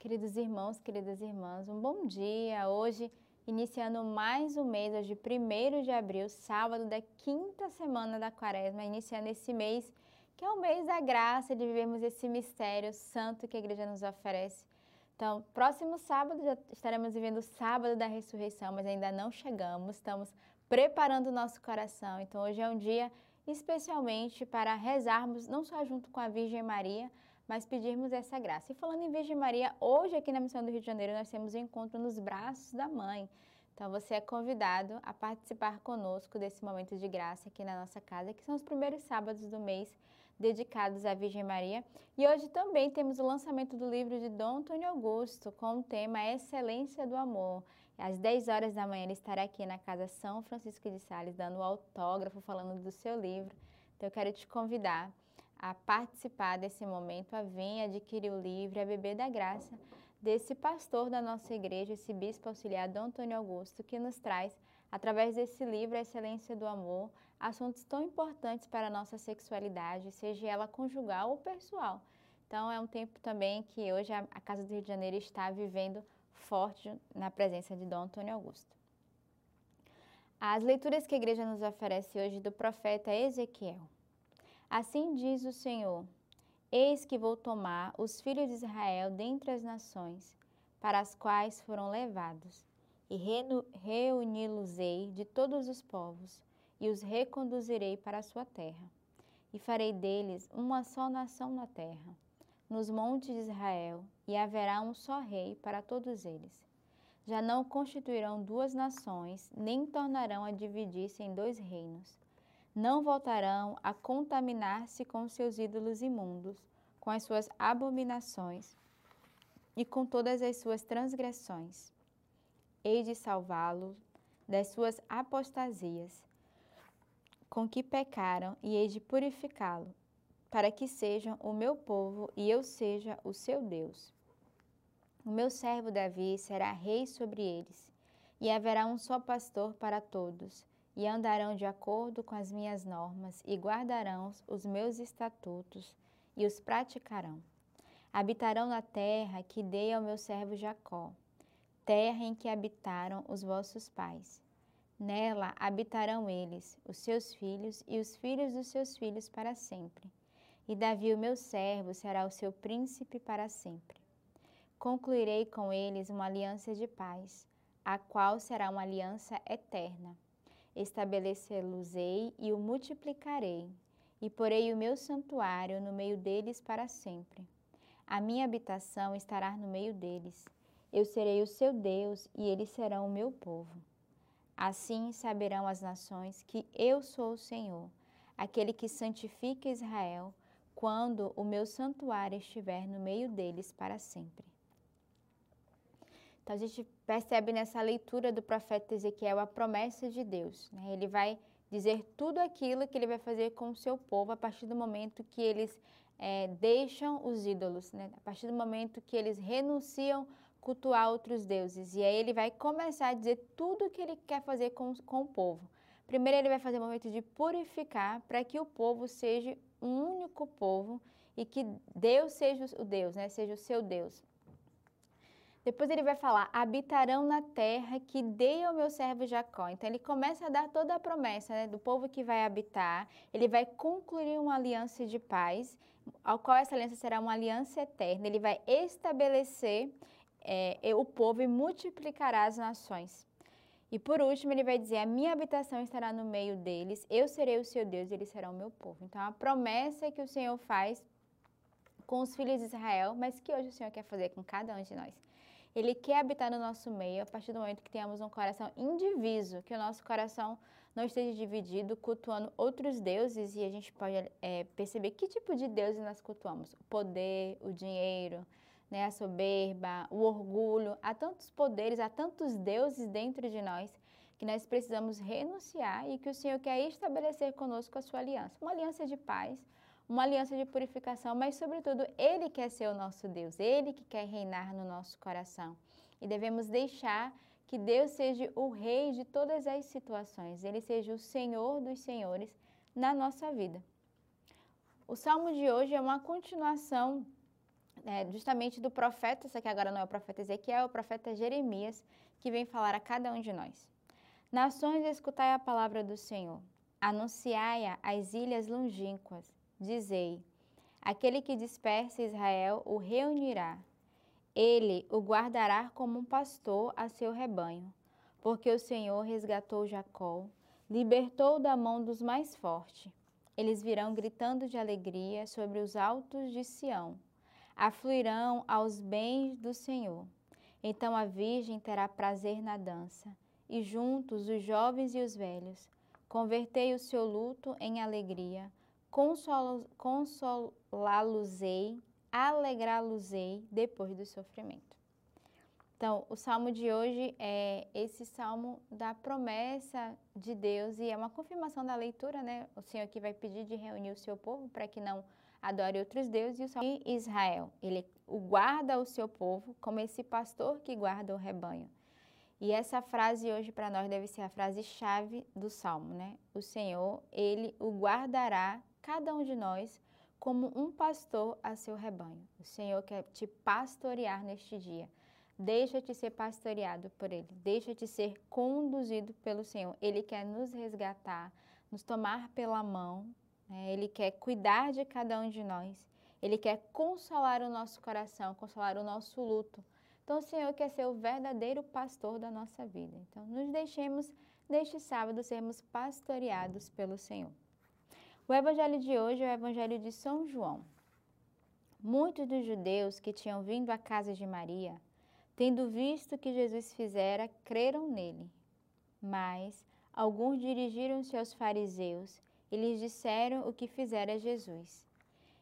Queridos irmãos, queridas irmãs, um bom dia. Hoje, iniciando mais um mês, hoje, 1 de abril, sábado da quinta semana da quaresma, iniciando esse mês, que é o mês da graça, de vivermos esse mistério santo que a igreja nos oferece. Então, próximo sábado, já estaremos vivendo o sábado da ressurreição, mas ainda não chegamos, estamos preparando o nosso coração. Então, hoje é um dia especialmente para rezarmos, não só junto com a Virgem Maria, mas pedirmos essa graça. E falando em Virgem Maria, hoje aqui na Missão do Rio de Janeiro nós temos um encontro nos braços da Mãe. Então você é convidado a participar conosco desse momento de graça aqui na nossa casa, que são os primeiros sábados do mês dedicados à Virgem Maria. E hoje também temos o lançamento do livro de Dom Antônio Augusto com o tema Excelência do Amor. Às 10 horas da manhã ele estará aqui na Casa São Francisco de Sales dando autógrafo, falando do seu livro. Então eu quero te convidar a participar desse momento, a vir adquirir o livro, a beber da graça desse pastor da nossa igreja, esse bispo auxiliar Dom Antônio Augusto, que nos traz, através desse livro, a excelência do amor, assuntos tão importantes para a nossa sexualidade, seja ela conjugal ou pessoal. Então é um tempo também que hoje a Casa do Rio de Janeiro está vivendo forte na presença de Dom Antônio Augusto. As leituras que a igreja nos oferece hoje do profeta Ezequiel. Assim diz o Senhor: Eis que vou tomar os filhos de Israel dentre as nações, para as quais foram levados, e reuni-los-ei de todos os povos, e os reconduzirei para a sua terra. E farei deles uma só nação na terra, nos montes de Israel, e haverá um só rei para todos eles. Já não constituirão duas nações, nem tornarão a dividir-se em dois reinos não voltarão a contaminar-se com seus ídolos imundos, com as suas abominações e com todas as suas transgressões. Hei de salvá-lo das suas apostasias, com que pecaram, e hei de purificá-lo, para que sejam o meu povo e eu seja o seu Deus. O meu servo Davi será rei sobre eles, e haverá um só pastor para todos e andarão de acordo com as minhas normas e guardarão os meus estatutos e os praticarão. Habitarão na terra que dei ao meu servo Jacó, terra em que habitaram os vossos pais. Nela habitarão eles, os seus filhos e os filhos dos seus filhos para sempre. E Davi, o meu servo, será o seu príncipe para sempre. Concluirei com eles uma aliança de paz, a qual será uma aliança eterna estabelecê-los-ei e o multiplicarei, e porei o meu santuário no meio deles para sempre. A minha habitação estará no meio deles. Eu serei o seu Deus e eles serão o meu povo. Assim saberão as nações que eu sou o Senhor, aquele que santifica Israel, quando o meu santuário estiver no meio deles para sempre. Então a gente percebe nessa leitura do profeta Ezequiel a promessa de Deus. Né? Ele vai dizer tudo aquilo que ele vai fazer com o seu povo a partir do momento que eles é, deixam os ídolos, né? a partir do momento que eles renunciam cultuar outros deuses. E aí ele vai começar a dizer tudo o que ele quer fazer com, com o povo. Primeiro ele vai fazer um momento de purificar para que o povo seja um único povo e que Deus seja o Deus, né? seja o seu Deus. Depois ele vai falar: habitarão na terra que dei ao meu servo Jacó. Então ele começa a dar toda a promessa né, do povo que vai habitar. Ele vai concluir uma aliança de paz, ao qual essa aliança será uma aliança eterna. Ele vai estabelecer é, o povo e multiplicará as nações. E por último, ele vai dizer: A minha habitação estará no meio deles, eu serei o seu Deus e eles serão o meu povo. Então, a promessa que o Senhor faz com os filhos de Israel, mas que hoje o Senhor quer fazer com cada um de nós. Ele quer habitar no nosso meio a partir do momento que tenhamos um coração indiviso, que o nosso coração não esteja dividido, cultuando outros deuses, e a gente pode é, perceber que tipo de deuses nós cultuamos: o poder, o dinheiro, né, a soberba, o orgulho. Há tantos poderes, há tantos deuses dentro de nós que nós precisamos renunciar e que o Senhor quer estabelecer conosco a sua aliança uma aliança de paz uma aliança de purificação, mas sobretudo Ele quer ser o nosso Deus, Ele que quer reinar no nosso coração. E devemos deixar que Deus seja o Rei de todas as situações, Ele seja o Senhor dos Senhores na nossa vida. O salmo de hoje é uma continuação é, justamente do profeta, só que agora não é o profeta Ezequiel, é o profeta Jeremias, que vem falar a cada um de nós. Nações, escutai a palavra do Senhor, anunciai-a às ilhas longínquas, dizei, aquele que dispersa Israel o reunirá, ele o guardará como um pastor a seu rebanho, porque o Senhor resgatou Jacó, libertou da mão dos mais fortes. Eles virão gritando de alegria sobre os altos de Sião afluirão aos bens do Senhor. Então a Virgem terá prazer na dança, e juntos os jovens e os velhos. Convertei o seu luto em alegria, consolá-los-ei, alegrá-los-ei depois do sofrimento. Então, o salmo de hoje é esse salmo da promessa de Deus e é uma confirmação da leitura, né? O Senhor aqui vai pedir de reunir o seu povo para que não adore outros deuses e Israel. Ele o guarda o seu povo como esse pastor que guarda o rebanho. E essa frase hoje para nós deve ser a frase chave do salmo, né? O Senhor, ele o guardará cada um de nós como um pastor a seu rebanho. O Senhor quer te pastorear neste dia. Deixa-te ser pastoreado por Ele. Deixa-te ser conduzido pelo Senhor. Ele quer nos resgatar, nos tomar pela mão né? Ele quer cuidar de cada um de nós. Ele quer consolar o nosso coração, consolar o nosso luto. Então, o Senhor quer ser o verdadeiro pastor da nossa vida. Então, nos deixemos neste sábado sermos pastoreados pelo Senhor. O evangelho de hoje é o evangelho de São João. Muitos dos judeus que tinham vindo à casa de Maria, tendo visto o que Jesus fizera, creram nele. Mas alguns dirigiram-se aos fariseus e lhes disseram o que fizera Jesus.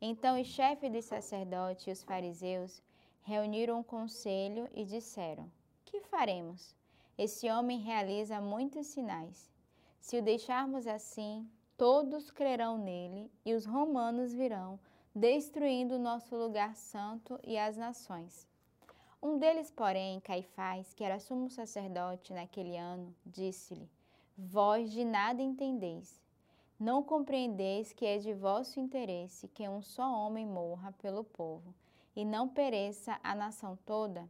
Então os chefes dos sacerdotes e os fariseus reuniram um conselho e disseram: Que faremos? Esse homem realiza muitos sinais. Se o deixarmos assim, todos crerão nele e os romanos virão, destruindo o nosso lugar santo e as nações. Um deles, porém, Caifás, que era sumo sacerdote naquele ano, disse-lhe: Vós de nada entendeis não compreendeis que é de vosso interesse que um só homem morra pelo povo e não pereça a nação toda?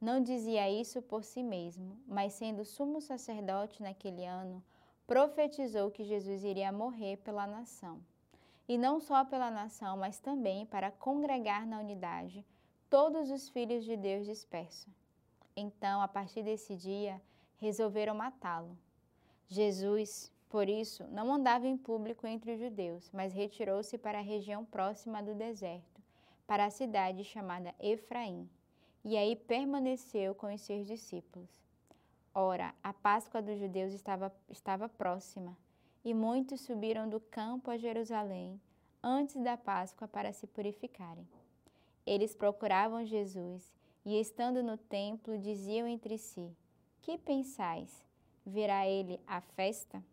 Não dizia isso por si mesmo, mas sendo sumo sacerdote naquele ano, profetizou que Jesus iria morrer pela nação. E não só pela nação, mas também para congregar na unidade todos os filhos de Deus dispersos. Então, a partir desse dia, resolveram matá-lo. Jesus, por isso, não andava em público entre os judeus, mas retirou-se para a região próxima do deserto, para a cidade chamada Efraim, e aí permaneceu com os seus discípulos. Ora, a Páscoa dos judeus estava, estava próxima, e muitos subiram do campo a Jerusalém antes da Páscoa para se purificarem. Eles procuravam Jesus e, estando no templo, diziam entre si: Que pensais? Virá ele a festa?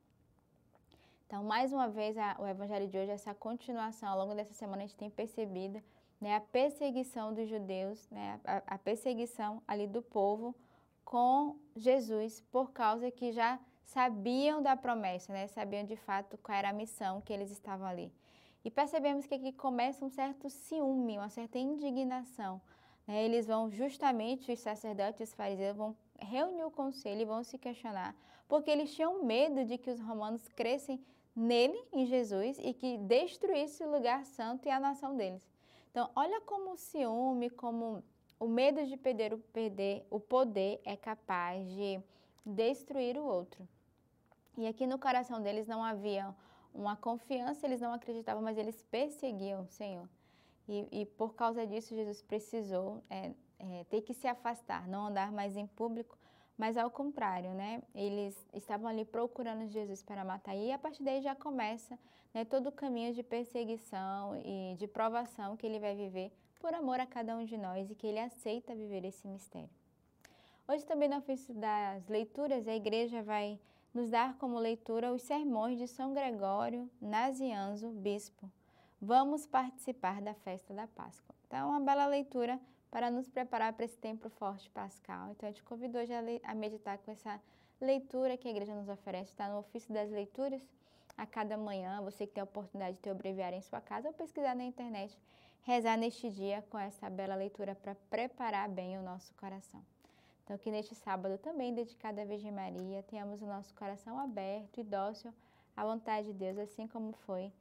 Então, mais uma vez, a, o Evangelho de hoje, essa continuação, ao longo dessa semana, a gente tem percebido né, a perseguição dos judeus, né, a, a perseguição ali do povo com Jesus, por causa que já sabiam da promessa, né, sabiam de fato qual era a missão que eles estavam ali. E percebemos que aqui começa um certo ciúme, uma certa indignação. Né? Eles vão justamente, os sacerdotes e os fariseus vão reunir o conselho e vão se questionar, porque eles tinham medo de que os romanos crescem nele, em Jesus, e que destruísse o lugar santo e a nação deles. Então, olha como o ciúme, como o medo de perder o, perder o poder é capaz de destruir o outro. E aqui no coração deles não havia uma confiança, eles não acreditavam, mas eles perseguiam o Senhor. E, e por causa disso, Jesus precisou é, é, ter que se afastar, não andar mais em público, mas ao contrário, né? Eles estavam ali procurando Jesus para matar. E a partir daí já começa né, todo o caminho de perseguição e de provação que ele vai viver por amor a cada um de nós e que ele aceita viver esse mistério. Hoje também no ofício das leituras, a igreja vai nos dar como leitura os sermões de São Gregório Nazianzo, bispo. Vamos participar da festa da Páscoa. Então, é uma bela leitura para nos preparar para esse tempo forte pascal. Então, eu te convido hoje a, meditar com essa leitura que a igreja nos oferece, está no ofício das leituras. a cada manhã, você que tem a oportunidade de ter o breviário em sua casa ou pesquisar na internet, rezar neste dia com essa bela leitura para preparar bem o nosso coração. Então, que neste sábado também, dedicado à Virgem Maria, tenhamos o nosso coração aberto e dócil à vontade de Deus, assim como foi